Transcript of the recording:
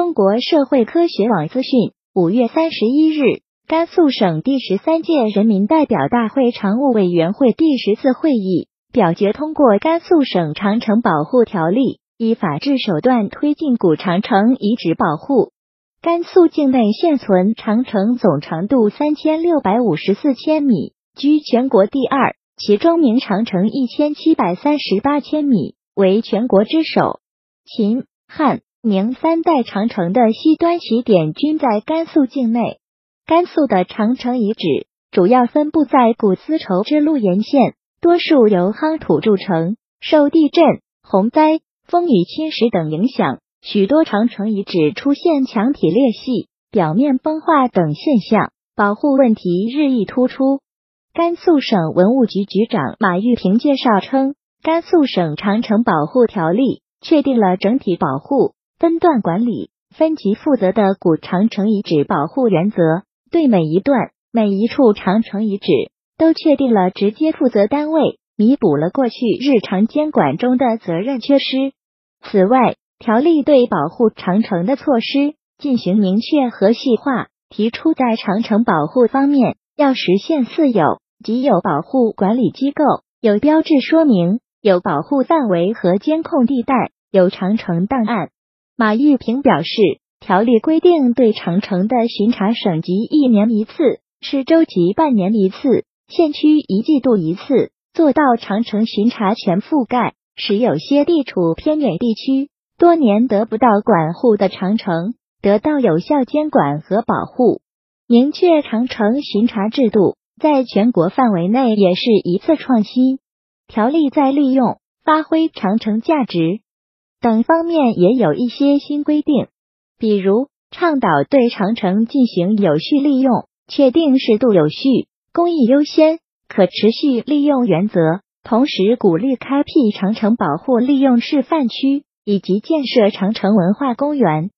中国社会科学网资讯，五月三十一日，甘肃省第十三届人民代表大会常务委员会第十次会议表决通过《甘肃省长城保护条例》，以法治手段推进古长城遗址保护。甘肃境内现存长城总长度三千六百五十四千米，居全国第二，其中明长城一千七百三十八千米，为全国之首。秦汉。明三代长城的西端起点均在甘肃境内。甘肃的长城遗址主要分布在古丝绸之路沿线，多数由夯土筑成。受地震、洪灾、风雨侵蚀等影响，许多长城遗址出现墙体裂隙、表面崩化等现象，保护问题日益突出。甘肃省文物局局长马玉平介绍称，甘肃省长城保护条例确定了整体保护。分段管理、分级负责的古长城遗址保护原则，对每一段、每一处长城遗址都确定了直接负责单位，弥补了过去日常监管中的责任缺失。此外，条例对保护长城的措施进行明确和细化，提出在长城保护方面要实现四有，即有保护管理机构、有标志说明、有保护范围和监控地带、有长城档案。马玉平表示，条例规定对长城的巡查省级一年一次，市州级半年一次，县区一季度一次，做到长城巡查全覆盖，使有些地处偏远地区、多年得不到管护的长城得到有效监管和保护。明确长城巡查制度在全国范围内也是一次创新。条例在利用、发挥长城价值。等方面也有一些新规定，比如倡导对长城进行有序利用，确定适度有序、公益优先、可持续利用原则，同时鼓励开辟长城保护利用示范区以及建设长城文化公园。